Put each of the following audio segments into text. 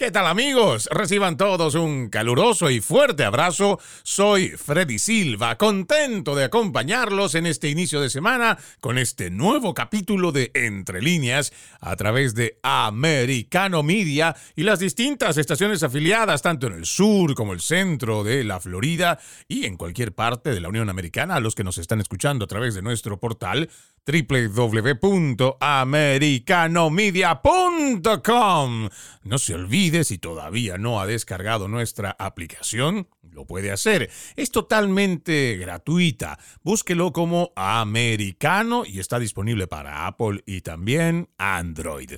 ¿Qué tal amigos? Reciban todos un caluroso y fuerte abrazo. Soy Freddy Silva, contento de acompañarlos en este inicio de semana con este nuevo capítulo de Entre líneas a través de Americano Media y las distintas estaciones afiliadas tanto en el sur como el centro de la Florida y en cualquier parte de la Unión Americana a los que nos están escuchando a través de nuestro portal www.americanomedia.com. No se olvide si todavía no ha descargado nuestra aplicación lo puede hacer. Es totalmente gratuita. Búsquelo como americano y está disponible para Apple y también Android.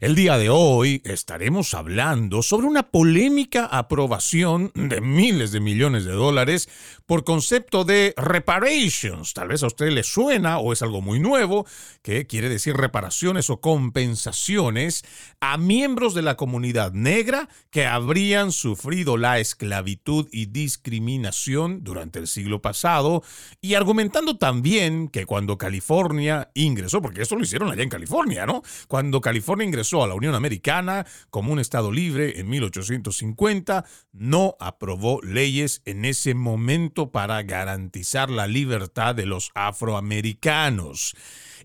El día de hoy estaremos hablando sobre una polémica aprobación de miles de millones de dólares por concepto de reparations. Tal vez a usted le suena o es algo muy nuevo, que quiere decir reparaciones o compensaciones a miembros de la comunidad negra que habrían sufrido la esclavitud y discriminación durante el siglo pasado y argumentando también que cuando California ingresó, porque esto lo hicieron allá en California, ¿no? Cuando California ingresó a la Unión Americana como un estado libre en 1850, no aprobó leyes en ese momento para garantizar la libertad de los afroamericanos.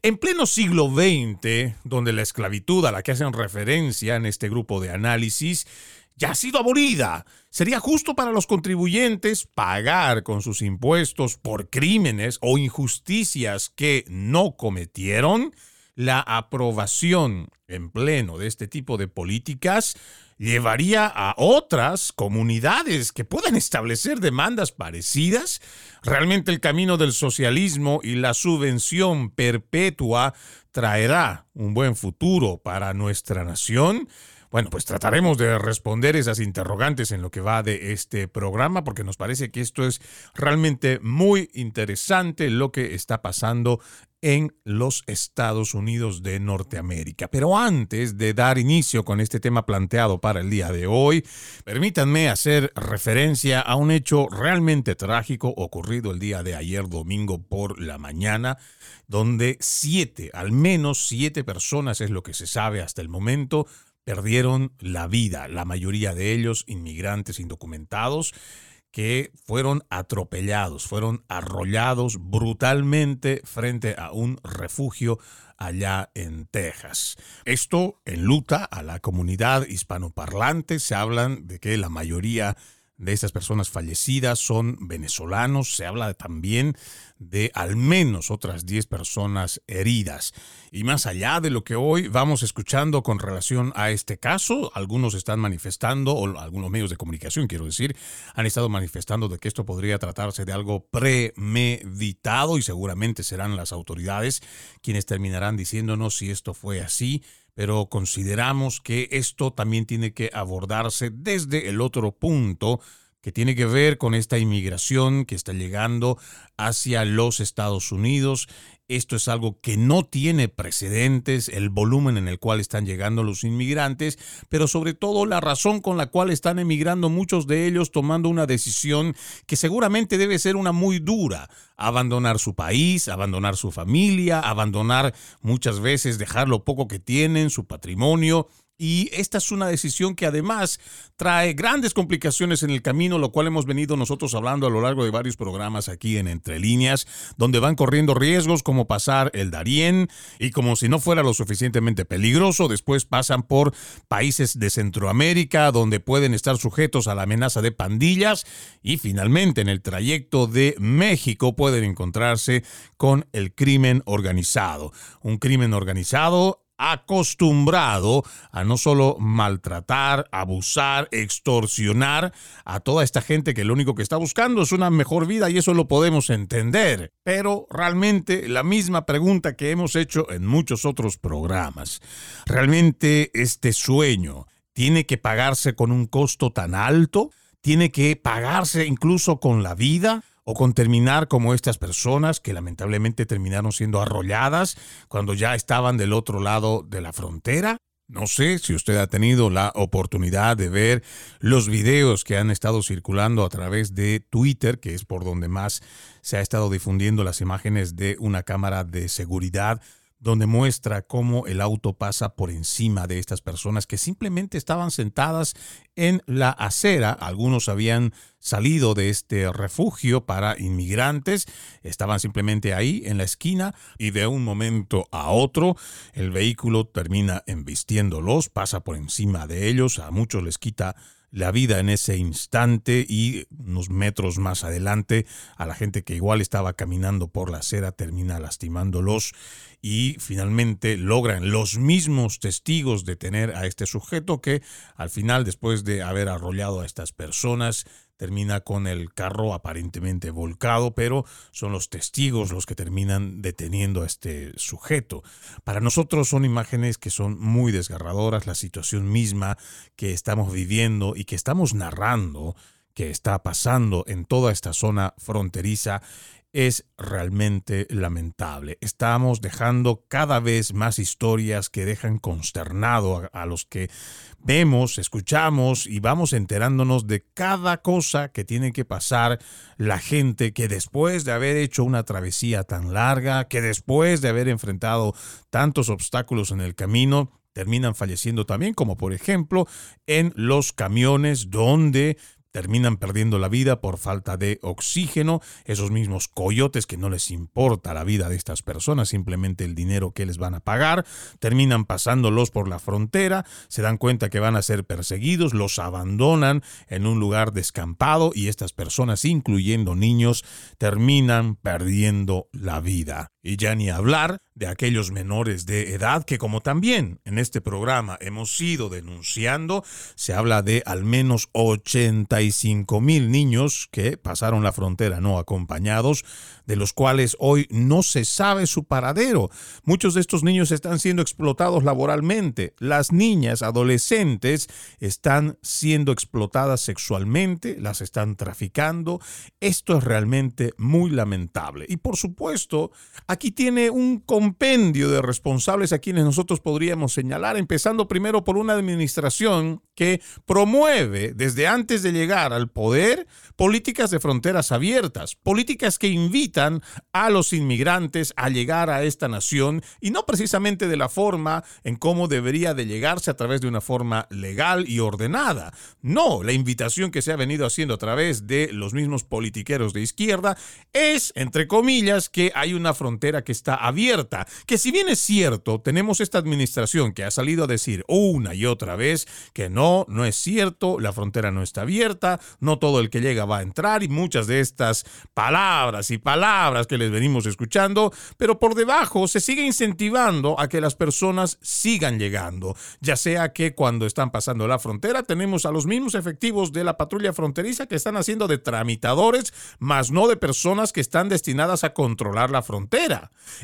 En pleno siglo XX, donde la esclavitud a la que hacen referencia en este grupo de análisis ya ha sido abolida. Sería justo para los contribuyentes pagar con sus impuestos por crímenes o injusticias que no cometieron. La aprobación en pleno de este tipo de políticas llevaría a otras comunidades que puedan establecer demandas parecidas. Realmente el camino del socialismo y la subvención perpetua traerá un buen futuro para nuestra nación. Bueno, pues trataremos de responder esas interrogantes en lo que va de este programa, porque nos parece que esto es realmente muy interesante lo que está pasando en los Estados Unidos de Norteamérica. Pero antes de dar inicio con este tema planteado para el día de hoy, permítanme hacer referencia a un hecho realmente trágico ocurrido el día de ayer domingo por la mañana, donde siete, al menos siete personas es lo que se sabe hasta el momento, perdieron la vida, la mayoría de ellos inmigrantes indocumentados que fueron atropellados, fueron arrollados brutalmente frente a un refugio allá en Texas. Esto enluta a la comunidad hispanoparlante, se hablan de que la mayoría de estas personas fallecidas son venezolanos. Se habla también de al menos otras 10 personas heridas. Y más allá de lo que hoy vamos escuchando con relación a este caso, algunos están manifestando, o algunos medios de comunicación, quiero decir, han estado manifestando de que esto podría tratarse de algo premeditado y seguramente serán las autoridades quienes terminarán diciéndonos si esto fue así pero consideramos que esto también tiene que abordarse desde el otro punto que tiene que ver con esta inmigración que está llegando hacia los Estados Unidos esto es algo que no tiene precedentes, el volumen en el cual están llegando los inmigrantes, pero sobre todo la razón con la cual están emigrando muchos de ellos tomando una decisión que seguramente debe ser una muy dura, abandonar su país, abandonar su familia, abandonar muchas veces dejar lo poco que tienen, su patrimonio, y esta es una decisión que además trae grandes complicaciones en el camino, lo cual hemos venido nosotros hablando a lo largo de varios programas aquí en Entre Líneas, donde van corriendo riesgos como pasar el Darién y como si no fuera lo suficientemente peligroso, después pasan por países de Centroamérica donde pueden estar sujetos a la amenaza de pandillas y finalmente en el trayecto de México pueden encontrarse con el crimen organizado. Un crimen organizado acostumbrado a no solo maltratar, abusar, extorsionar a toda esta gente que lo único que está buscando es una mejor vida y eso lo podemos entender. Pero realmente la misma pregunta que hemos hecho en muchos otros programas. ¿Realmente este sueño tiene que pagarse con un costo tan alto? ¿Tiene que pagarse incluso con la vida? O con terminar como estas personas que lamentablemente terminaron siendo arrolladas cuando ya estaban del otro lado de la frontera. No sé si usted ha tenido la oportunidad de ver los videos que han estado circulando a través de Twitter, que es por donde más se ha estado difundiendo las imágenes de una cámara de seguridad donde muestra cómo el auto pasa por encima de estas personas que simplemente estaban sentadas en la acera. Algunos habían salido de este refugio para inmigrantes, estaban simplemente ahí en la esquina y de un momento a otro el vehículo termina embistiéndolos, pasa por encima de ellos, a muchos les quita la vida en ese instante y unos metros más adelante a la gente que igual estaba caminando por la acera termina lastimándolos y finalmente logran los mismos testigos detener a este sujeto que al final después de haber arrollado a estas personas termina con el carro aparentemente volcado, pero son los testigos los que terminan deteniendo a este sujeto. Para nosotros son imágenes que son muy desgarradoras, la situación misma que estamos viviendo y que estamos narrando que está pasando en toda esta zona fronteriza es realmente lamentable. Estamos dejando cada vez más historias que dejan consternado a, los que vemos, escuchamos y vamos enterándonos de cada cosa que tiene que pasar la gente que después de haber hecho una travesía tan larga, que después de haber enfrentado tantos obstáculos en el camino, terminan falleciendo también, como por ejemplo en los camiones donde terminan perdiendo la vida por falta de oxígeno, esos mismos coyotes que no les importa la vida de estas personas, simplemente el dinero que les van a pagar, terminan pasándolos por la frontera, se dan cuenta que van a ser perseguidos, los abandonan en un lugar descampado y estas personas, incluyendo niños, terminan perdiendo la vida. Y ya ni hablar de aquellos menores de edad que como también en este programa hemos ido denunciando, se habla de al menos 85 mil niños que pasaron la frontera no acompañados, de los cuales hoy no se sabe su paradero. Muchos de estos niños están siendo explotados laboralmente. Las niñas adolescentes están siendo explotadas sexualmente, las están traficando. Esto es realmente muy lamentable. Y por supuesto, aquí tiene un compendio de responsables a quienes nosotros podríamos señalar, empezando primero por una administración que promueve desde antes de llegar al poder políticas de fronteras abiertas, políticas que invitan a los inmigrantes a llegar a esta nación y no precisamente de la forma en cómo debería de llegarse a través de una forma legal y ordenada. No, la invitación que se ha venido haciendo a través de los mismos politiqueros de izquierda es, entre comillas, que hay una frontera que está abierta, que si bien es cierto, tenemos esta administración que ha salido a decir una y otra vez que no, no es cierto, la frontera no está abierta, no todo el que llega va a entrar y muchas de estas palabras y palabras que les venimos escuchando, pero por debajo se sigue incentivando a que las personas sigan llegando, ya sea que cuando están pasando la frontera tenemos a los mismos efectivos de la patrulla fronteriza que están haciendo de tramitadores, más no de personas que están destinadas a controlar la frontera.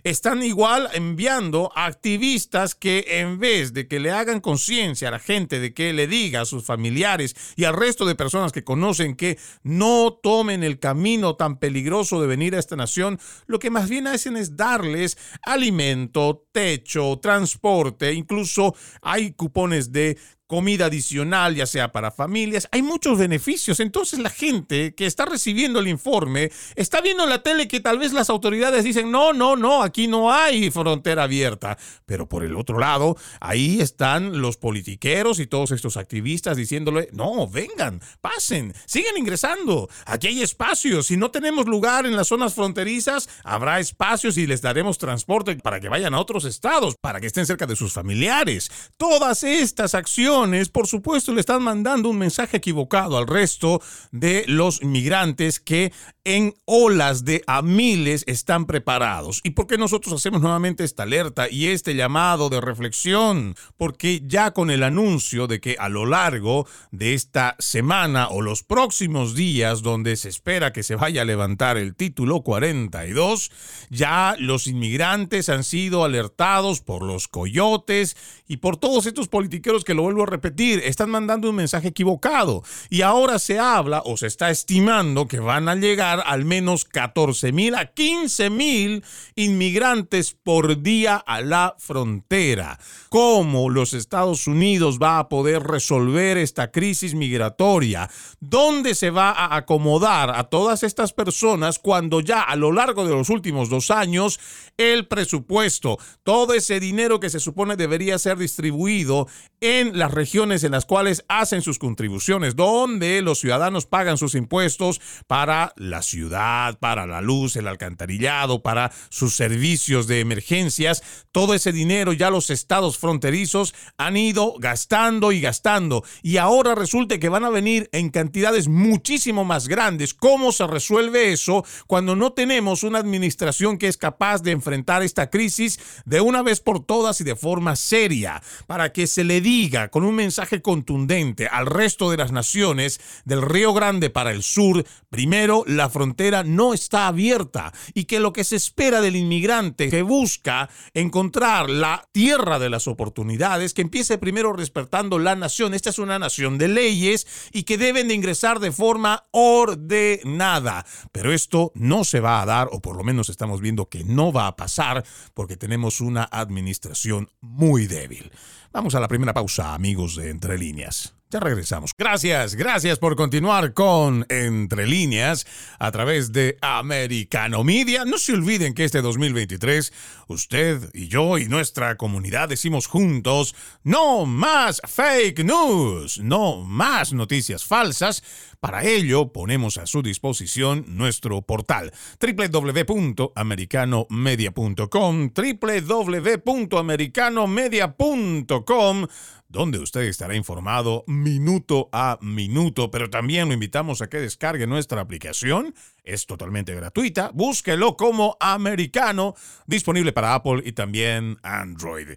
Están igual enviando activistas que en vez de que le hagan conciencia a la gente de que le diga a sus familiares y al resto de personas que conocen que no tomen el camino tan peligroso de venir a esta nación, lo que más bien hacen es darles alimento, techo, transporte, incluso hay cupones de comida adicional, ya sea para familias. Hay muchos beneficios. Entonces la gente que está recibiendo el informe está viendo en la tele que tal vez las autoridades dicen, no, no, no, aquí no hay frontera abierta. Pero por el otro lado, ahí están los politiqueros y todos estos activistas diciéndole, no, vengan, pasen, sigan ingresando. Aquí hay espacios. Si no tenemos lugar en las zonas fronterizas, habrá espacios y les daremos transporte para que vayan a otros estados, para que estén cerca de sus familiares. Todas estas acciones por supuesto, le están mandando un mensaje equivocado al resto de los inmigrantes que en olas de a miles están preparados. ¿Y por qué nosotros hacemos nuevamente esta alerta y este llamado de reflexión? Porque ya con el anuncio de que a lo largo de esta semana o los próximos días donde se espera que se vaya a levantar el título 42, ya los inmigrantes han sido alertados por los coyotes y por todos estos politiqueros que lo vuelvo a repetir, están mandando un mensaje equivocado. Y ahora se habla o se está estimando que van a llegar al menos 14 mil a 15 mil inmigrantes por día a la frontera. ¿Cómo los Estados Unidos va a poder resolver esta crisis migratoria? ¿Dónde se va a acomodar a todas estas personas cuando ya a lo largo de los últimos dos años el presupuesto, todo ese dinero que se supone debería ser distribuido en las regiones en las cuales hacen sus contribuciones, donde los ciudadanos pagan sus impuestos para la ciudad, para la luz, el alcantarillado, para sus servicios de emergencias, todo ese dinero ya los estados fronterizos han ido gastando y gastando. Y ahora resulta que van a venir en cantidades muchísimo más grandes. ¿Cómo se resuelve eso cuando no tenemos una administración que es capaz de enfrentar esta crisis de una vez por todas y de forma seria, para que se le diga un mensaje contundente al resto de las naciones del Río Grande para el sur, primero, la frontera no está abierta y que lo que se espera del inmigrante que busca encontrar la tierra de las oportunidades, que empiece primero respetando la nación. Esta es una nación de leyes y que deben de ingresar de forma ordenada. Pero esto no se va a dar, o por lo menos estamos viendo que no va a pasar, porque tenemos una administración muy débil. Vamos a la primera pausa, amigos de Entre Líneas. Ya regresamos. Gracias, gracias por continuar con Entre Líneas a través de Americano Media. No se olviden que este 2023 usted y yo y nuestra comunidad decimos juntos, no más fake news, no más noticias falsas. Para ello ponemos a su disposición nuestro portal www.americanomedia.com, www.americanomedia.com donde usted estará informado minuto a minuto, pero también lo invitamos a que descargue nuestra aplicación es totalmente gratuita. Búsquelo como americano, disponible para Apple y también Android.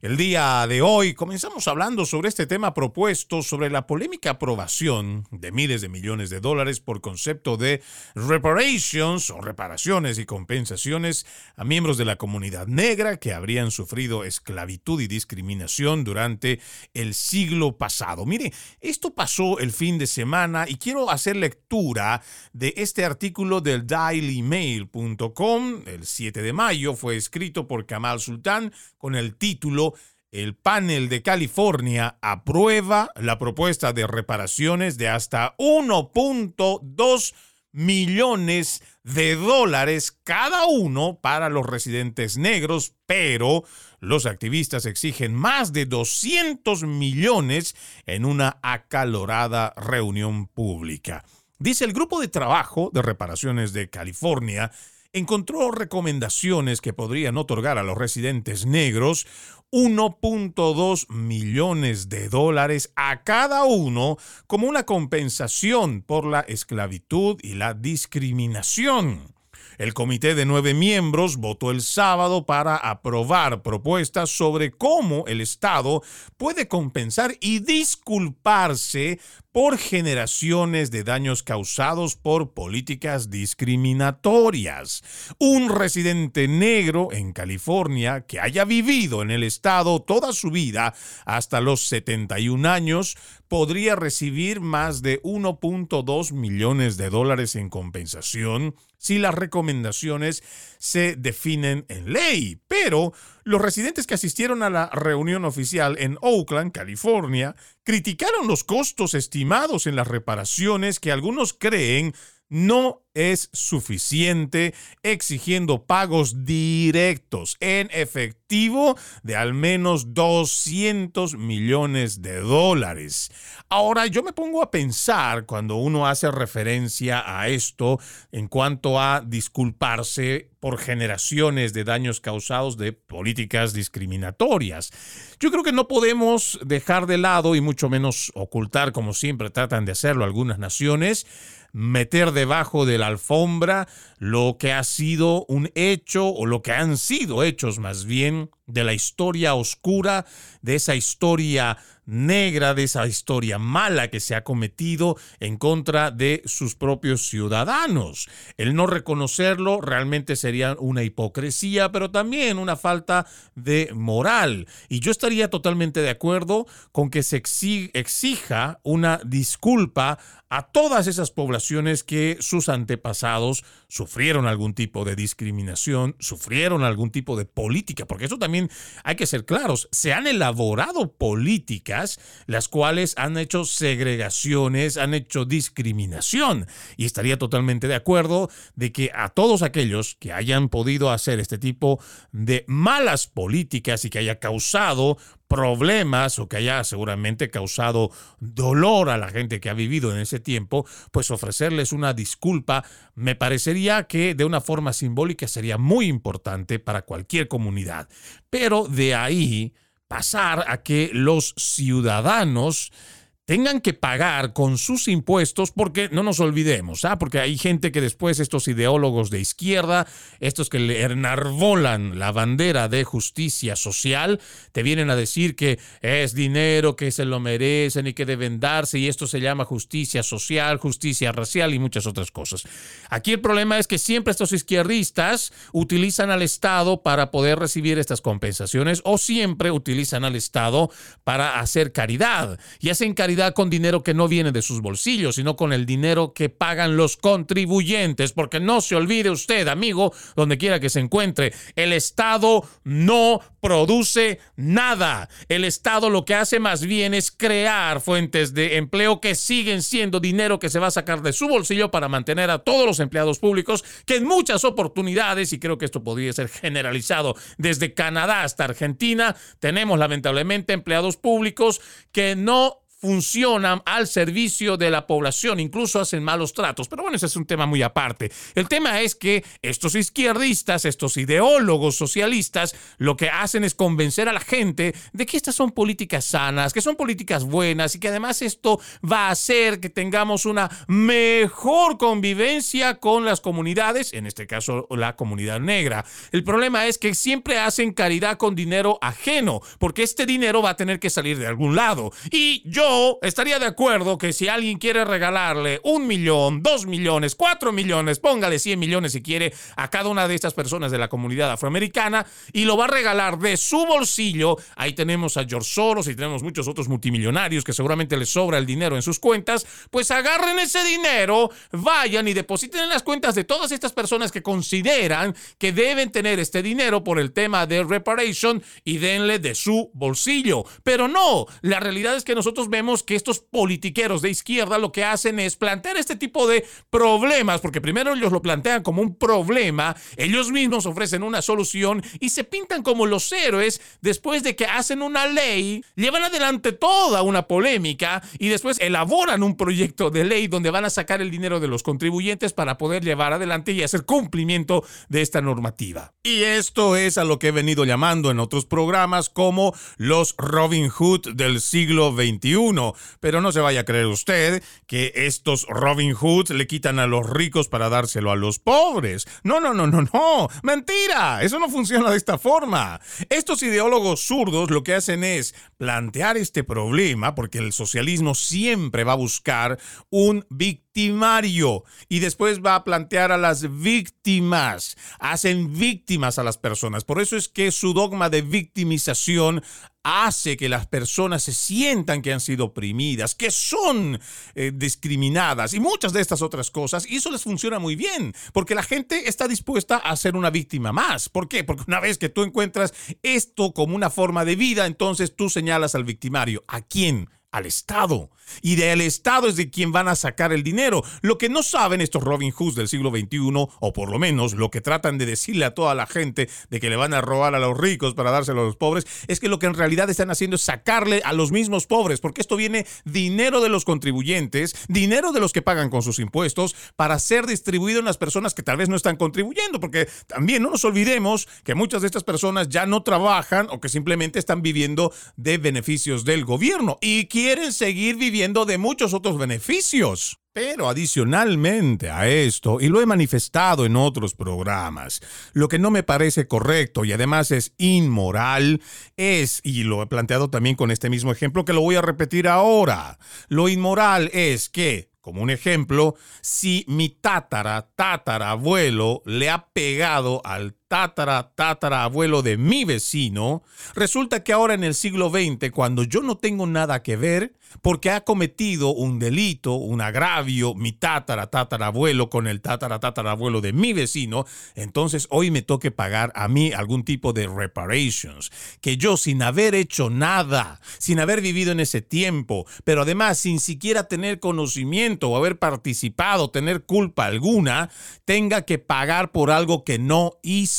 El día de hoy comenzamos hablando sobre este tema propuesto, sobre la polémica aprobación de miles de millones de dólares por concepto de reparations o reparaciones y compensaciones a miembros de la comunidad negra que habrían sufrido esclavitud y discriminación durante el siglo pasado. Mire, esto pasó el fin de semana y quiero hacer lectura de este artículo del dailymail.com el 7 de mayo fue escrito por Kamal Sultán con el título El panel de California aprueba la propuesta de reparaciones de hasta 1.2 millones de dólares cada uno para los residentes negros, pero los activistas exigen más de 200 millones en una acalorada reunión pública. Dice el grupo de trabajo de reparaciones de California encontró recomendaciones que podrían otorgar a los residentes negros 1.2 millones de dólares a cada uno como una compensación por la esclavitud y la discriminación. El comité de nueve miembros votó el sábado para aprobar propuestas sobre cómo el Estado puede compensar y disculparse por generaciones de daños causados por políticas discriminatorias. Un residente negro en California que haya vivido en el estado toda su vida hasta los 71 años podría recibir más de 1.2 millones de dólares en compensación si las recomendaciones se definen en ley. Pero los residentes que asistieron a la reunión oficial en Oakland, California, criticaron los costos estimados en las reparaciones que algunos creen no es suficiente exigiendo pagos directos en efectivo de al menos 200 millones de dólares. Ahora yo me pongo a pensar cuando uno hace referencia a esto en cuanto a disculparse por generaciones de daños causados de políticas discriminatorias. Yo creo que no podemos dejar de lado y mucho menos ocultar como siempre tratan de hacerlo algunas naciones meter debajo de la alfombra lo que ha sido un hecho o lo que han sido hechos más bien de la historia oscura, de esa historia negra, de esa historia mala que se ha cometido en contra de sus propios ciudadanos. El no reconocerlo realmente sería una hipocresía, pero también una falta de moral. Y yo estaría totalmente de acuerdo con que se exija una disculpa a todas esas poblaciones que sus antepasados sufrieron algún tipo de discriminación, sufrieron algún tipo de política, porque eso también hay que ser claros, se han elaborado políticas las cuales han hecho segregaciones, han hecho discriminación, y estaría totalmente de acuerdo de que a todos aquellos que hayan podido hacer este tipo de malas políticas y que haya causado problemas o que haya seguramente causado dolor a la gente que ha vivido en ese tiempo, pues ofrecerles una disculpa me parecería que de una forma simbólica sería muy importante para cualquier comunidad. Pero de ahí pasar a que los ciudadanos tengan que pagar con sus impuestos, porque no nos olvidemos, ¿ah? porque hay gente que después estos ideólogos de izquierda, estos que le enarbolan la bandera de justicia social, te vienen a decir que es dinero, que se lo merecen y que deben darse, y esto se llama justicia social, justicia racial y muchas otras cosas. Aquí el problema es que siempre estos izquierdistas utilizan al Estado para poder recibir estas compensaciones o siempre utilizan al Estado para hacer caridad y hacen caridad con dinero que no viene de sus bolsillos, sino con el dinero que pagan los contribuyentes. Porque no se olvide usted, amigo, donde quiera que se encuentre, el Estado no produce nada. El Estado lo que hace más bien es crear fuentes de empleo que siguen siendo dinero que se va a sacar de su bolsillo para mantener a todos los empleados públicos que en muchas oportunidades, y creo que esto podría ser generalizado desde Canadá hasta Argentina, tenemos lamentablemente empleados públicos que no funcionan al servicio de la población, incluso hacen malos tratos. Pero bueno, ese es un tema muy aparte. El tema es que estos izquierdistas, estos ideólogos socialistas, lo que hacen es convencer a la gente de que estas son políticas sanas, que son políticas buenas y que además esto va a hacer que tengamos una mejor convivencia con las comunidades, en este caso la comunidad negra. El problema es que siempre hacen caridad con dinero ajeno, porque este dinero va a tener que salir de algún lado. Y yo estaría de acuerdo que si alguien quiere regalarle un millón, dos millones, cuatro millones, póngale 100 millones si quiere a cada una de estas personas de la comunidad afroamericana y lo va a regalar de su bolsillo. Ahí tenemos a George Soros y tenemos muchos otros multimillonarios que seguramente les sobra el dinero en sus cuentas. Pues agarren ese dinero, vayan y depositen en las cuentas de todas estas personas que consideran que deben tener este dinero por el tema de reparation y denle de su bolsillo. Pero no, la realidad es que nosotros vemos que estos politiqueros de izquierda lo que hacen es plantear este tipo de problemas, porque primero ellos lo plantean como un problema, ellos mismos ofrecen una solución y se pintan como los héroes después de que hacen una ley, llevan adelante toda una polémica y después elaboran un proyecto de ley donde van a sacar el dinero de los contribuyentes para poder llevar adelante y hacer cumplimiento de esta normativa. Y esto es a lo que he venido llamando en otros programas como los Robin Hood del siglo XXI pero no se vaya a creer usted que estos Robin Hoods le quitan a los ricos para dárselo a los pobres. No, no, no, no, no. Mentira. Eso no funciona de esta forma. Estos ideólogos zurdos lo que hacen es plantear este problema, porque el socialismo siempre va a buscar un victimario y después va a plantear a las víctimas. Hacen víctimas a las personas. Por eso es que su dogma de victimización hace que las personas se sientan que han sido oprimidas, que son eh, discriminadas y muchas de estas otras cosas. Y eso les funciona muy bien, porque la gente está dispuesta a ser una víctima más. ¿Por qué? Porque una vez que tú encuentras esto como una forma de vida, entonces tú señalas al victimario. ¿A quién? Al Estado. Y del Estado es de quien van a sacar el dinero. Lo que no saben estos Robin Hoods del siglo XXI, o por lo menos lo que tratan de decirle a toda la gente de que le van a robar a los ricos para dárselo a los pobres, es que lo que en realidad están haciendo es sacarle a los mismos pobres, porque esto viene dinero de los contribuyentes, dinero de los que pagan con sus impuestos, para ser distribuido en las personas que tal vez no están contribuyendo, porque también no nos olvidemos que muchas de estas personas ya no trabajan o que simplemente están viviendo de beneficios del gobierno. Y quieren seguir viviendo de muchos otros beneficios. Pero adicionalmente a esto, y lo he manifestado en otros programas, lo que no me parece correcto y además es inmoral es, y lo he planteado también con este mismo ejemplo que lo voy a repetir ahora, lo inmoral es que como un ejemplo, si mi tátara, abuelo le ha pegado al tátara, abuelo de mi vecino, resulta que ahora en el siglo XX, cuando yo no tengo nada que ver, porque ha cometido un delito, un agravio, mi tátara, abuelo con el tátara, abuelo de mi vecino, entonces hoy me toque pagar a mí algún tipo de reparations, que yo sin haber hecho nada, sin haber vivido en ese tiempo, pero además sin siquiera tener conocimiento o haber participado, tener culpa alguna, tenga que pagar por algo que no hice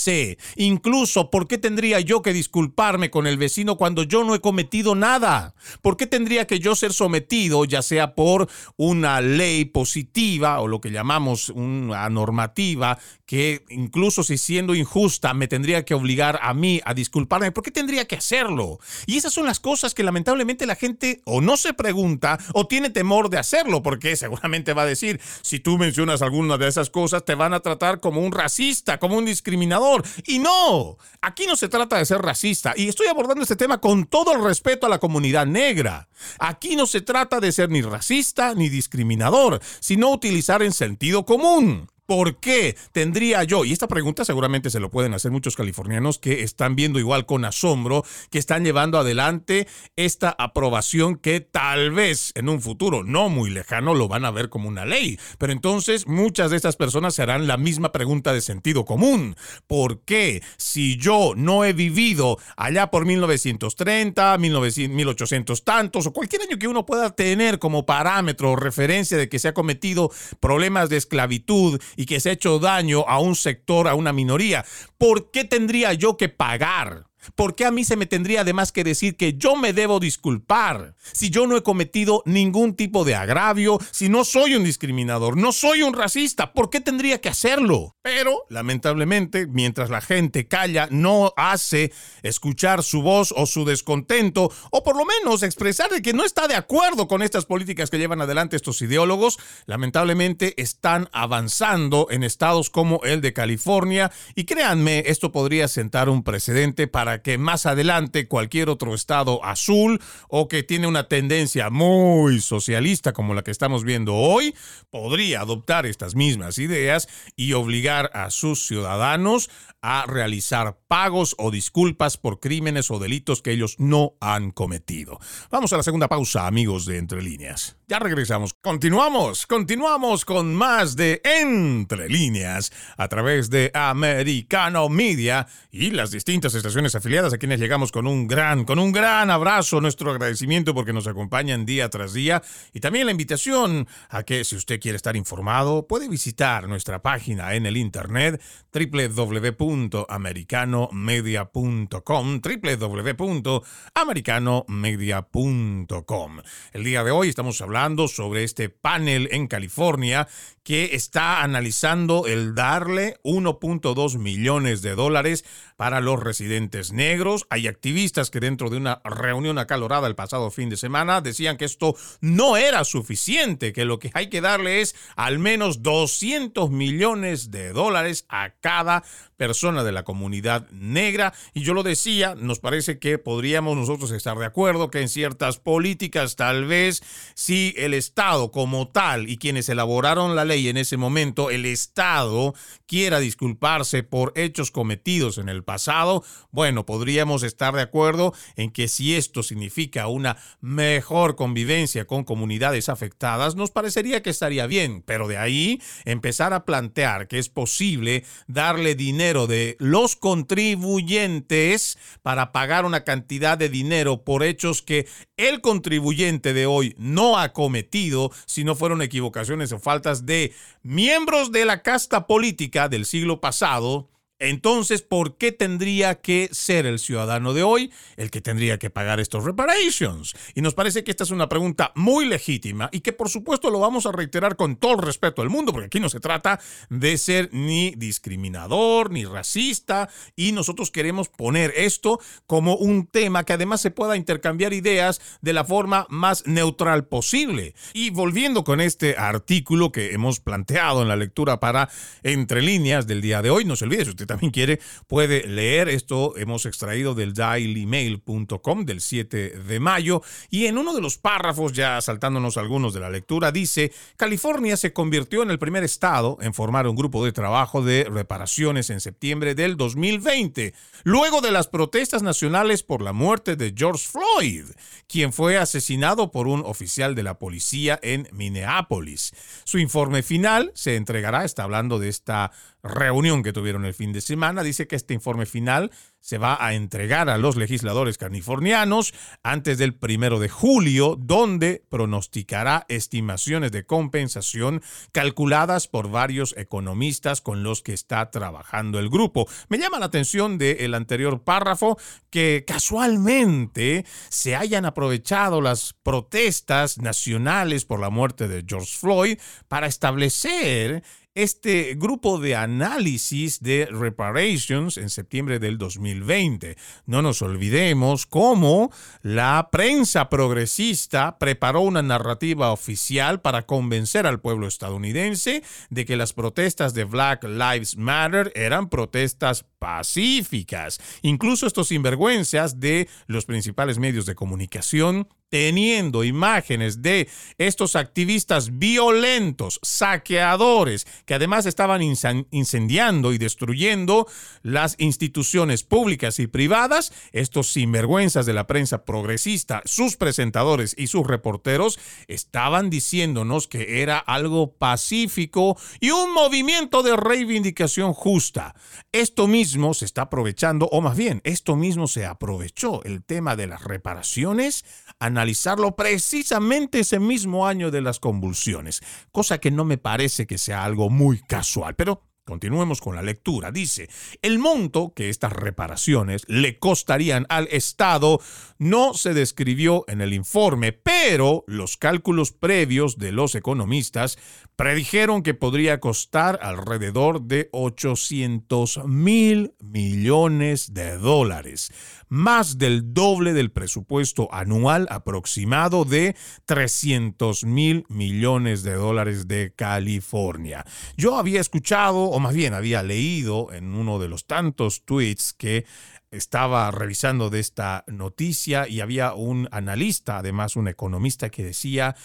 Incluso, ¿por qué tendría yo que disculparme con el vecino cuando yo no he cometido nada? ¿Por qué tendría que yo ser sometido, ya sea por una ley positiva o lo que llamamos una normativa, que incluso si siendo injusta me tendría que obligar a mí a disculparme? ¿Por qué tendría que hacerlo? Y esas son las cosas que lamentablemente la gente o no se pregunta o tiene temor de hacerlo, porque seguramente va a decir, si tú mencionas alguna de esas cosas, te van a tratar como un racista, como un discriminador y no, aquí no se trata de ser racista. Y estoy abordando este tema con todo el respeto a la comunidad negra. Aquí no se trata de ser ni racista ni discriminador, sino utilizar en sentido común. ¿Por qué tendría yo? Y esta pregunta seguramente se lo pueden hacer muchos californianos que están viendo igual con asombro, que están llevando adelante esta aprobación que tal vez en un futuro no muy lejano lo van a ver como una ley. Pero entonces muchas de estas personas se harán la misma pregunta de sentido común. ¿Por qué si yo no he vivido allá por 1930, 1800 tantos o cualquier año que uno pueda tener como parámetro o referencia de que se ha cometido problemas de esclavitud, y que se ha hecho daño a un sector, a una minoría, ¿por qué tendría yo que pagar? ¿Por qué a mí se me tendría además que decir que yo me debo disculpar si yo no he cometido ningún tipo de agravio, si no soy un discriminador, no soy un racista? ¿Por qué tendría que hacerlo? Pero, lamentablemente, mientras la gente calla, no hace escuchar su voz o su descontento, o por lo menos expresar de que no está de acuerdo con estas políticas que llevan adelante estos ideólogos, lamentablemente están avanzando en estados como el de California, y créanme, esto podría sentar un precedente para que más adelante cualquier otro estado azul o que tiene una tendencia muy socialista como la que estamos viendo hoy, podría adoptar estas mismas ideas y obligar a sus ciudadanos a realizar pagos o disculpas por crímenes o delitos que ellos no han cometido. Vamos a la segunda pausa, amigos de Entre Líneas. Ya regresamos. Continuamos, continuamos con más de Entre Líneas a través de Americano Media y las distintas estaciones afiliadas a quienes llegamos con un gran, con un gran abrazo, nuestro agradecimiento porque nos acompañan día tras día y también la invitación a que si usted quiere estar informado puede visitar nuestra página en el internet www www.americanomedia.com, www.americanomedia.com. El día de hoy estamos hablando sobre este panel en California que está analizando el darle 1.2 millones de dólares para los residentes negros. Hay activistas que dentro de una reunión acalorada el pasado fin de semana decían que esto no era suficiente, que lo que hay que darle es al menos 200 millones de dólares a cada persona de la comunidad negra. Y yo lo decía, nos parece que podríamos nosotros estar de acuerdo que en ciertas políticas tal vez si el Estado como tal y quienes elaboraron la ley en ese momento, el Estado quiera disculparse por hechos cometidos en el pasado, bueno, podríamos estar de acuerdo en que si esto significa una mejor convivencia con comunidades afectadas, nos parecería que estaría bien, pero de ahí empezar a plantear que es posible darle dinero los contribuyentes para pagar una cantidad de dinero por hechos que el contribuyente de hoy no ha cometido, si no fueron equivocaciones o faltas de miembros de la casta política del siglo pasado Entonces, ¿por qué tendría que ser el ciudadano de hoy el que tendría que pagar estos reparations? Y nos parece que esta es una pregunta muy legítima y que por supuesto lo vamos a reiterar con todo el respeto del mundo, porque aquí no se trata de ser ni discriminador ni racista y nosotros queremos poner esto como un tema que además se pueda intercambiar ideas de la forma más neutral posible. Y volviendo con este artículo que hemos planteado en la lectura para entre líneas del día de hoy, no se olvide, usted también quiere, puede leer. Esto hemos extraído del dailymail.com del 7 de mayo. Y en uno de los párrafos, ya saltándonos algunos de la lectura, dice, California se convirtió en el primer estado en formar un grupo de trabajo de reparaciones en septiembre del 2020, luego de las protestas nacionales por la muerte de George Floyd, quien fue asesinado por un oficial de la policía en Minneapolis. Su informe final se entregará, está hablando de esta reunión que tuvieron el fin de semana. Dice que este informe final se va a entregar a los legisladores californianos antes del primero de julio, donde pronosticará estimaciones de compensación calculadas por varios economistas con los que está trabajando el grupo. Me llama la atención del anterior párrafo que casualmente se hayan aprovechado las protestas nacionales por la muerte de George Floyd para establecer este grupo de análisis de reparations en septiembre del 2020. No nos olvidemos cómo la prensa progresista preparó una narrativa oficial para convencer al pueblo estadounidense de que las protestas de Black Lives Matter eran protestas pacíficas. Incluso estos sinvergüenzas de los principales medios de comunicación teniendo imágenes de estos activistas violentos, saqueadores, que además estaban incendiando y destruyendo las instituciones públicas y privadas, estos sinvergüenzas de la prensa progresista, sus presentadores y sus reporteros estaban diciéndonos que era algo pacífico y un movimiento de reivindicación justa. Esto mismo se está aprovechando, o más bien, esto mismo se aprovechó, el tema de las reparaciones, analizarlo precisamente ese mismo año de las convulsiones, cosa que no me parece que sea algo muy casual, pero Continuemos con la lectura. Dice, el monto que estas reparaciones le costarían al Estado no se describió en el informe, pero los cálculos previos de los economistas predijeron que podría costar alrededor de 800 mil millones de dólares, más del doble del presupuesto anual aproximado de 300 mil millones de dólares de California. Yo había escuchado o más bien había leído en uno de los tantos tweets que estaba revisando de esta noticia y había un analista, además un economista, que decía,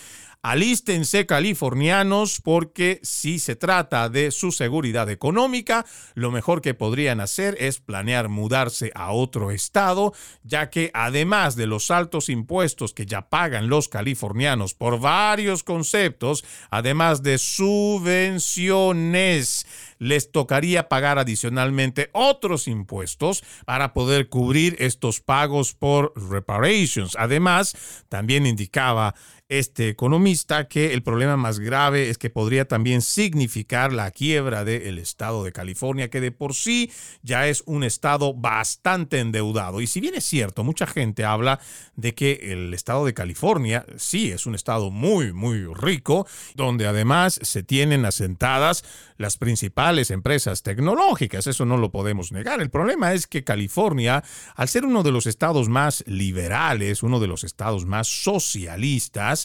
Alístense californianos porque si se trata de su seguridad económica, lo mejor que podrían hacer es planear mudarse a otro estado, ya que además de los altos impuestos que ya pagan los californianos por varios conceptos, además de subvenciones, les tocaría pagar adicionalmente otros impuestos para poder cubrir estos pagos por reparations. Además, también indicaba este economista que el problema más grave es que podría también significar la quiebra del estado de California, que de por sí ya es un estado bastante endeudado. Y si bien es cierto, mucha gente habla de que el estado de California sí es un estado muy, muy rico, donde además se tienen asentadas las principales empresas tecnológicas, eso no lo podemos negar. El problema es que California, al ser uno de los estados más liberales, uno de los estados más socialistas,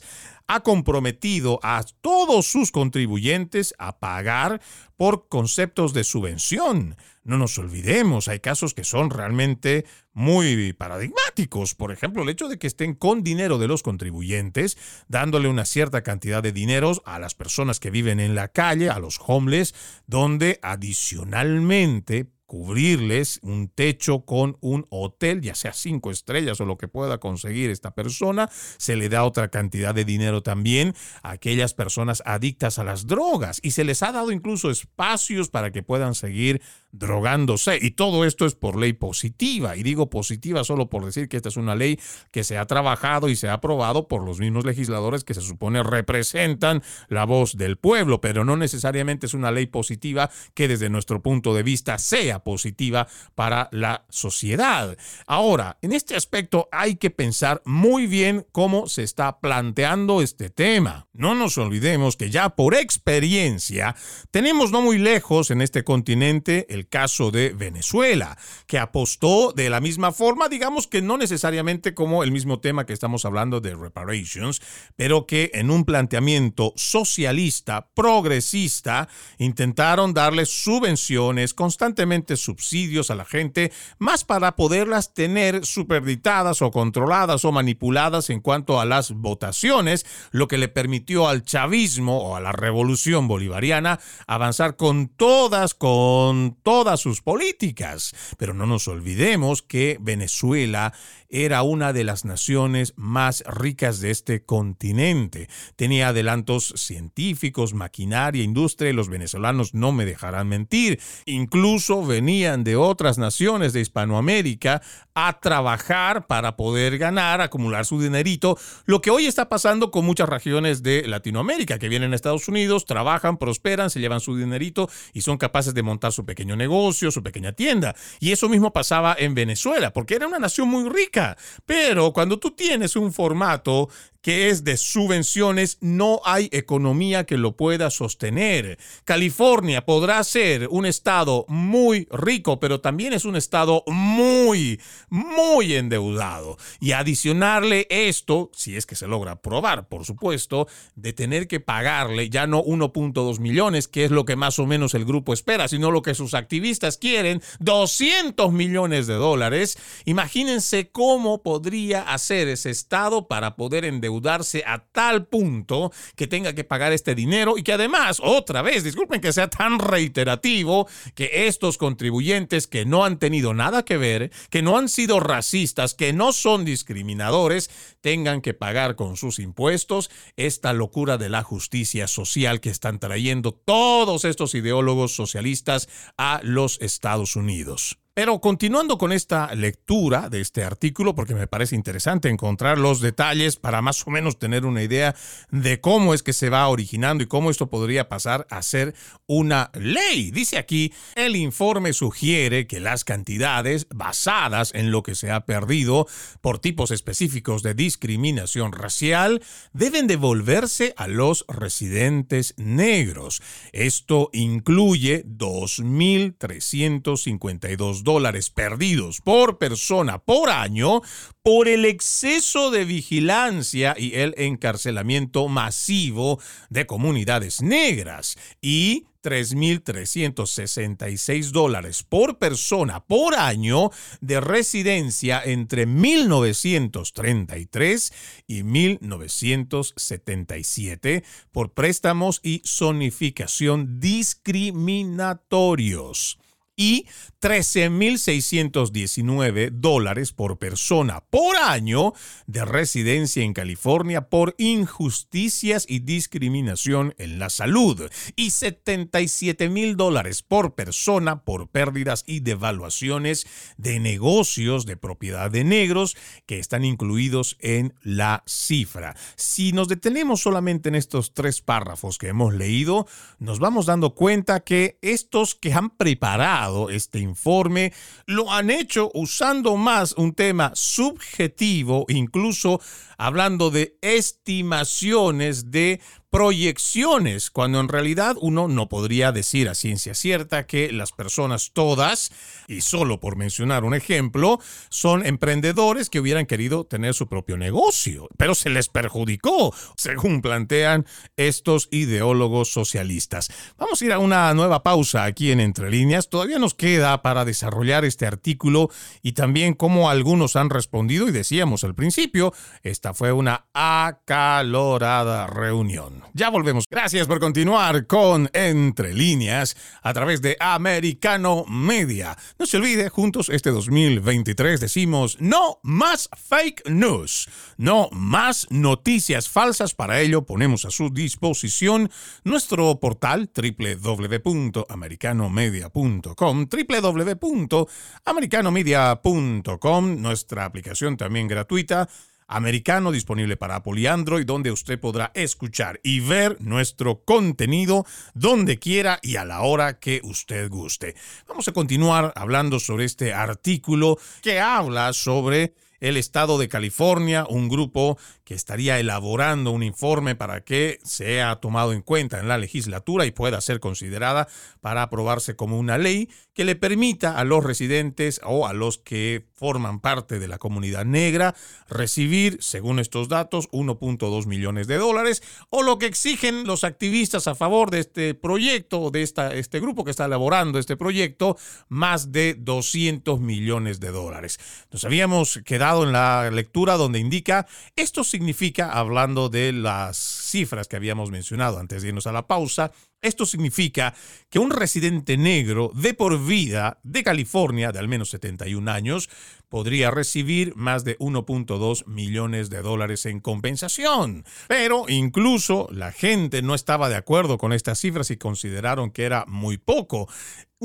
ha comprometido a todos sus contribuyentes a pagar por conceptos de subvención. No nos olvidemos, hay casos que son realmente muy paradigmáticos. Por ejemplo, el hecho de que estén con dinero de los contribuyentes, dándole una cierta cantidad de dinero a las personas que viven en la calle, a los homeless, donde adicionalmente cubrirles un techo con un hotel, ya sea cinco estrellas o lo que pueda conseguir esta persona. Se le da otra cantidad de dinero también a aquellas personas adictas a las drogas y se les ha dado incluso espacios para que puedan seguir drogándose. Y todo esto es por ley positiva. Y digo positiva solo por decir que esta es una ley que se ha trabajado y se ha aprobado por los mismos legisladores que se supone representan la voz del pueblo, pero no necesariamente es una ley positiva que desde nuestro punto de vista sea positiva para la sociedad. Ahora, en este aspecto hay que pensar muy bien cómo se está planteando este tema. No nos olvidemos que ya por experiencia tenemos no muy lejos en este continente el caso de Venezuela, que apostó de la misma forma, digamos que no necesariamente como el mismo tema que estamos hablando de reparations, pero que en un planteamiento socialista, progresista, intentaron darle subvenciones, constantemente subsidios a la gente, más para poderlas tener superditadas o controladas o manipuladas en cuanto a las votaciones, lo que le permitió al chavismo o a la revolución bolivariana avanzar con todas, con todas sus políticas. Pero no nos olvidemos que Venezuela era una de las naciones más ricas de este continente. Tenía adelantos científicos, maquinaria, industria y los venezolanos no me dejarán mentir. Incluso venían de otras naciones de Hispanoamérica a trabajar para poder ganar, acumular su dinerito, lo que hoy está pasando con muchas regiones de Latinoamérica que vienen a Estados Unidos, trabajan, prosperan, se llevan su dinerito y son capaces de montar su pequeño negocio, su pequeña tienda. Y eso mismo pasaba en Venezuela, porque era una nación muy rica pero cuando tú tienes un formato que es de subvenciones, no hay economía que lo pueda sostener. California podrá ser un estado muy rico, pero también es un estado muy, muy endeudado. Y adicionarle esto, si es que se logra probar, por supuesto, de tener que pagarle ya no 1.2 millones, que es lo que más o menos el grupo espera, sino lo que sus activistas quieren, 200 millones de dólares. Imagínense cómo podría hacer ese estado para poder endeudar a tal punto que tenga que pagar este dinero y que además, otra vez, disculpen que sea tan reiterativo, que estos contribuyentes que no han tenido nada que ver, que no han sido racistas, que no son discriminadores, tengan que pagar con sus impuestos esta locura de la justicia social que están trayendo todos estos ideólogos socialistas a los Estados Unidos. Pero continuando con esta lectura de este artículo, porque me parece interesante encontrar los detalles para más o menos tener una idea de cómo es que se va originando y cómo esto podría pasar a ser una ley. Dice aquí, el informe sugiere que las cantidades basadas en lo que se ha perdido por tipos específicos de discriminación racial deben devolverse a los residentes negros. Esto incluye 2.352 dólares perdidos por persona por año por el exceso de vigilancia y el encarcelamiento masivo de comunidades negras y 3.366 dólares por persona por año de residencia entre 1933 y 1977 por préstamos y zonificación discriminatorios y 13.619 dólares por persona por año de residencia en California por injusticias y discriminación en la salud y 77 mil dólares por persona por pérdidas y devaluaciones de negocios de propiedad de negros que están incluidos en la cifra. Si nos detenemos solamente en estos tres párrafos que hemos leído, nos vamos dando cuenta que estos que han preparado este informe, lo han hecho usando más un tema subjetivo, incluso hablando de estimaciones de proyecciones, cuando en realidad uno no podría decir a ciencia cierta que las personas todas, y solo por mencionar un ejemplo, son emprendedores que hubieran querido tener su propio negocio, pero se les perjudicó, según plantean estos ideólogos socialistas. Vamos a ir a una nueva pausa aquí en Entre Líneas. Todavía nos queda para desarrollar este artículo y también cómo algunos han respondido y decíamos al principio, esta fue una acalorada reunión. Ya volvemos. Gracias por continuar con Entre líneas a través de Americano Media. No se olvide, juntos este 2023 decimos no más fake news, no más noticias falsas. Para ello ponemos a su disposición nuestro portal www.americanomedia.com, www.americanomedia.com, nuestra aplicación también gratuita americano disponible para Apple y Android, donde usted podrá escuchar y ver nuestro contenido donde quiera y a la hora que usted guste. Vamos a continuar hablando sobre este artículo que habla sobre el estado de California, un grupo que estaría elaborando un informe para que sea tomado en cuenta en la legislatura y pueda ser considerada para aprobarse como una ley que le permita a los residentes o a los que forman parte de la comunidad negra recibir, según estos datos, 1.2 millones de dólares o lo que exigen los activistas a favor de este proyecto o de esta, este grupo que está elaborando este proyecto, más de 200 millones de dólares. Nos habíamos quedado en la lectura donde indica esto significa, hablando de las cifras que habíamos mencionado antes de irnos a la pausa, esto significa que un residente negro de por vida de California de al menos 71 años podría recibir más de 1.2 millones de dólares en compensación. Pero incluso la gente no estaba de acuerdo con estas cifras y consideraron que era muy poco.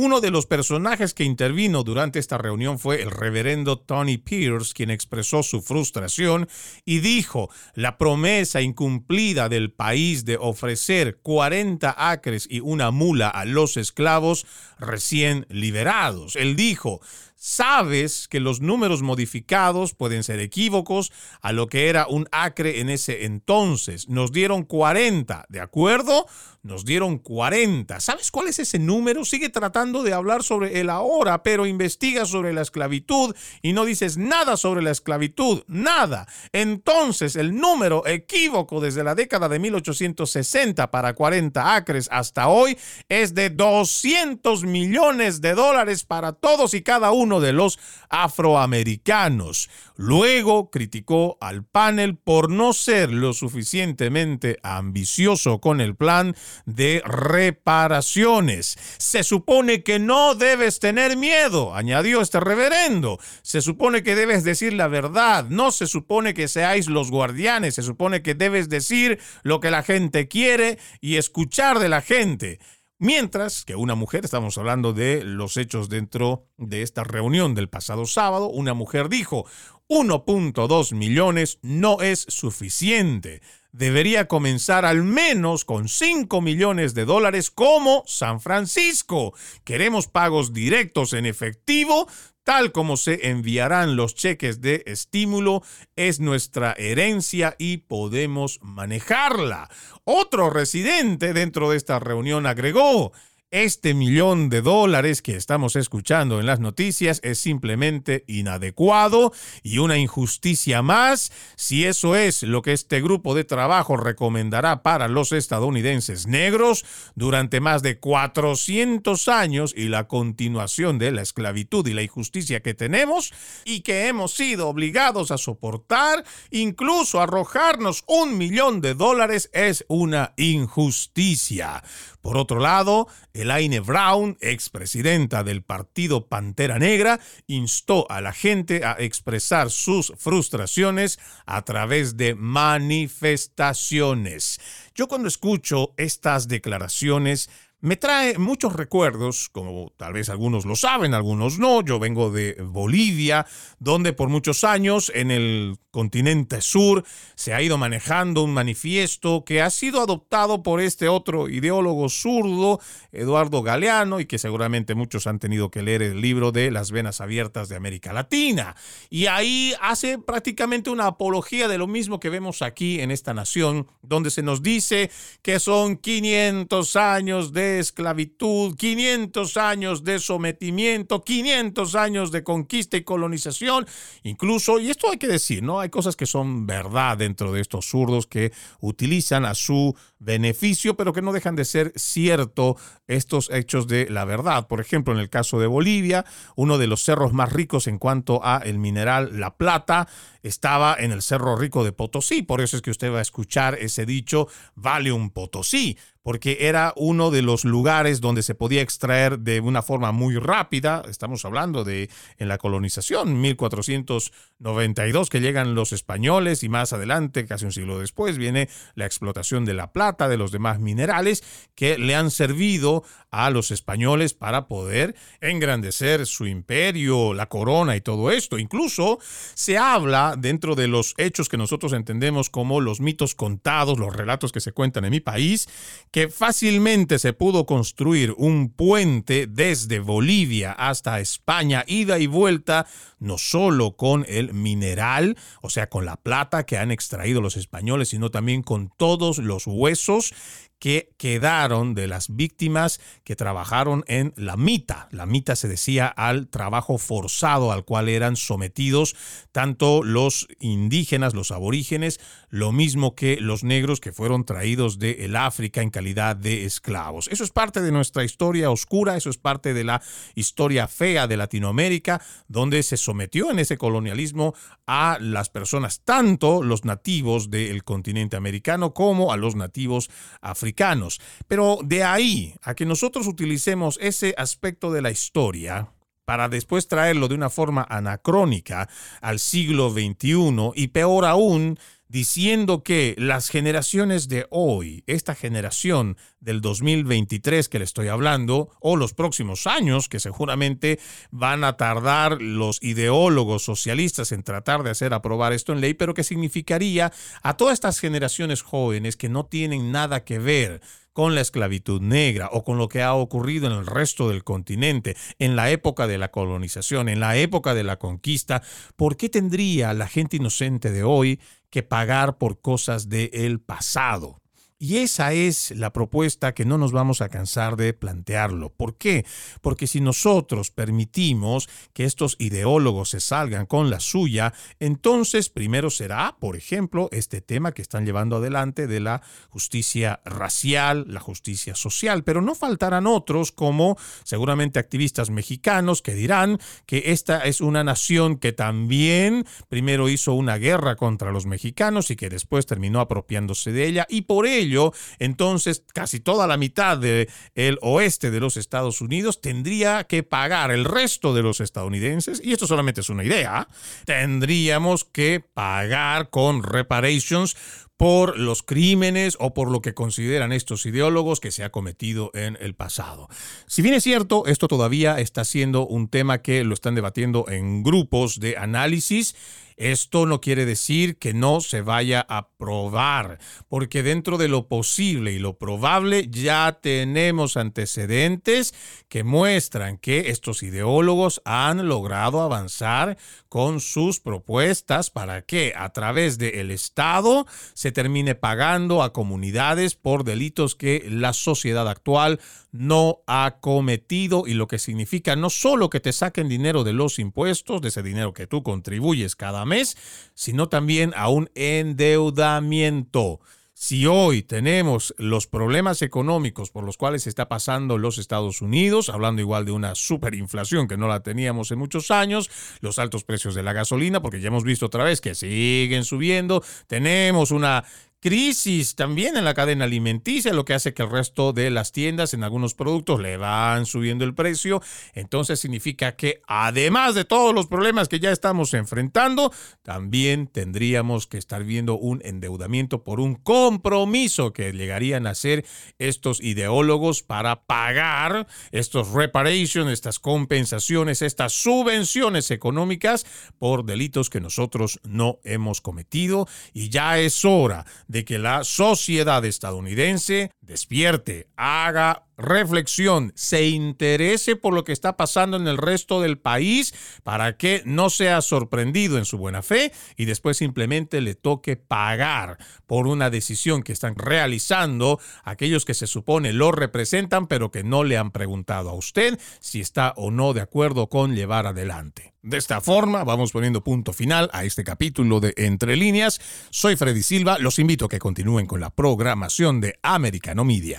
Uno de los personajes que intervino durante esta reunión fue el reverendo Tony Pierce, quien expresó su frustración y dijo, la promesa incumplida del país de ofrecer 40 acres y una mula a los esclavos recién liberados. Él dijo, sabes que los números modificados pueden ser equívocos a lo que era un acre en ese entonces. Nos dieron 40, ¿de acuerdo? Nos dieron 40. ¿Sabes cuál es ese número? Sigue tratando de hablar sobre el ahora, pero investiga sobre la esclavitud y no dices nada sobre la esclavitud, nada. Entonces, el número equívoco desde la década de 1860 para 40 acres hasta hoy es de 200 millones de dólares para todos y cada uno de los afroamericanos. Luego criticó al panel por no ser lo suficientemente ambicioso con el plan de reparaciones. Se supone que no debes tener miedo, añadió este reverendo. Se supone que debes decir la verdad, no se supone que seáis los guardianes, se supone que debes decir lo que la gente quiere y escuchar de la gente. Mientras que una mujer, estamos hablando de los hechos dentro de esta reunión del pasado sábado, una mujer dijo, 1.2 millones no es suficiente. Debería comenzar al menos con 5 millones de dólares como San Francisco. Queremos pagos directos en efectivo tal como se enviarán los cheques de estímulo, es nuestra herencia y podemos manejarla. Otro residente dentro de esta reunión agregó, este millón de dólares que estamos escuchando en las noticias es simplemente inadecuado y una injusticia más si eso es lo que este grupo de trabajo recomendará para los estadounidenses negros durante más de 400 años y la continuación de la esclavitud y la injusticia que tenemos y que hemos sido obligados a soportar, incluso arrojarnos un millón de dólares es una injusticia. Por otro lado, Elaine Brown, expresidenta del partido Pantera Negra, instó a la gente a expresar sus frustraciones a través de manifestaciones. Yo cuando escucho estas declaraciones me trae muchos recuerdos, como tal vez algunos lo saben, algunos no. Yo vengo de Bolivia, donde por muchos años en el continente sur se ha ido manejando un manifiesto que ha sido adoptado por este otro ideólogo zurdo, Eduardo Galeano, y que seguramente muchos han tenido que leer el libro de Las Venas Abiertas de América Latina. Y ahí hace prácticamente una apología de lo mismo que vemos aquí en esta nación, donde se nos dice que son 500 años de esclavitud, 500 años de sometimiento, 500 años de conquista y colonización, incluso, y esto hay que decir, ¿no? Hay cosas que son verdad dentro de estos zurdos que utilizan a su beneficio, pero que no dejan de ser cierto estos hechos de la verdad. Por ejemplo, en el caso de Bolivia, uno de los cerros más ricos en cuanto a el mineral La Plata estaba en el Cerro Rico de Potosí. Por eso es que usted va a escuchar ese dicho, vale un Potosí porque era uno de los lugares donde se podía extraer de una forma muy rápida. Estamos hablando de en la colonización, 1492 que llegan los españoles y más adelante, casi un siglo después, viene la explotación de la plata, de los demás minerales que le han servido a los españoles para poder engrandecer su imperio, la corona y todo esto. Incluso se habla dentro de los hechos que nosotros entendemos como los mitos contados, los relatos que se cuentan en mi país, que fácilmente se pudo construir un puente desde Bolivia hasta España, ida y vuelta, no solo con el mineral, o sea, con la plata que han extraído los españoles, sino también con todos los huesos pesos que quedaron de las víctimas que trabajaron en la mita. La mita se decía al trabajo forzado al cual eran sometidos tanto los indígenas, los aborígenes, lo mismo que los negros que fueron traídos de el África en calidad de esclavos. Eso es parte de nuestra historia oscura, eso es parte de la historia fea de Latinoamérica, donde se sometió en ese colonialismo a las personas, tanto los nativos del continente americano como a los nativos africanos pero de ahí a que nosotros utilicemos ese aspecto de la historia para después traerlo de una forma anacrónica al siglo XXI y peor aún, diciendo que las generaciones de hoy, esta generación del 2023 que le estoy hablando, o los próximos años, que seguramente van a tardar los ideólogos socialistas en tratar de hacer aprobar esto en ley, pero que significaría a todas estas generaciones jóvenes que no tienen nada que ver con la esclavitud negra o con lo que ha ocurrido en el resto del continente, en la época de la colonización, en la época de la conquista, ¿por qué tendría la gente inocente de hoy que pagar por cosas del pasado? Y esa es la propuesta que no nos vamos a cansar de plantearlo. ¿Por qué? Porque si nosotros permitimos que estos ideólogos se salgan con la suya, entonces primero será, por ejemplo, este tema que están llevando adelante de la justicia racial, la justicia social, pero no faltarán otros como seguramente activistas mexicanos que dirán que esta es una nación que también primero hizo una guerra contra los mexicanos y que después terminó apropiándose de ella y por ello entonces casi toda la mitad del el oeste de los Estados Unidos tendría que pagar el resto de los estadounidenses, y esto solamente es una idea, tendríamos que pagar con reparations por los crímenes o por lo que consideran estos ideólogos que se ha cometido en el pasado. Si bien es cierto, esto todavía está siendo un tema que lo están debatiendo en grupos de análisis, esto no quiere decir que no se vaya a probar, porque dentro de lo posible y lo probable ya tenemos antecedentes que muestran que estos ideólogos han logrado avanzar con sus propuestas para que a través del Estado se termine pagando a comunidades por delitos que la sociedad actual no ha cometido y lo que significa no solo que te saquen dinero de los impuestos, de ese dinero que tú contribuyes cada mes, sino también a un endeudamiento. Si hoy tenemos los problemas económicos por los cuales está pasando los Estados Unidos, hablando igual de una superinflación que no la teníamos en muchos años, los altos precios de la gasolina, porque ya hemos visto otra vez que siguen subiendo, tenemos una crisis también en la cadena alimenticia, lo que hace que el resto de las tiendas en algunos productos le van subiendo el precio. Entonces significa que además de todos los problemas que ya estamos enfrentando, también tendríamos que estar viendo un endeudamiento por un compromiso que llegarían a hacer estos ideólogos para pagar estos reparations, estas compensaciones, estas subvenciones económicas por delitos que nosotros no hemos cometido. Y ya es hora de que la sociedad estadounidense despierte, haga reflexión, se interese por lo que está pasando en el resto del país para que no sea sorprendido en su buena fe y después simplemente le toque pagar por una decisión que están realizando aquellos que se supone lo representan pero que no le han preguntado a usted si está o no de acuerdo con llevar adelante. De esta forma vamos poniendo punto final a este capítulo de Entre líneas. Soy Freddy Silva, los invito a que continúen con la programación de Americano Media.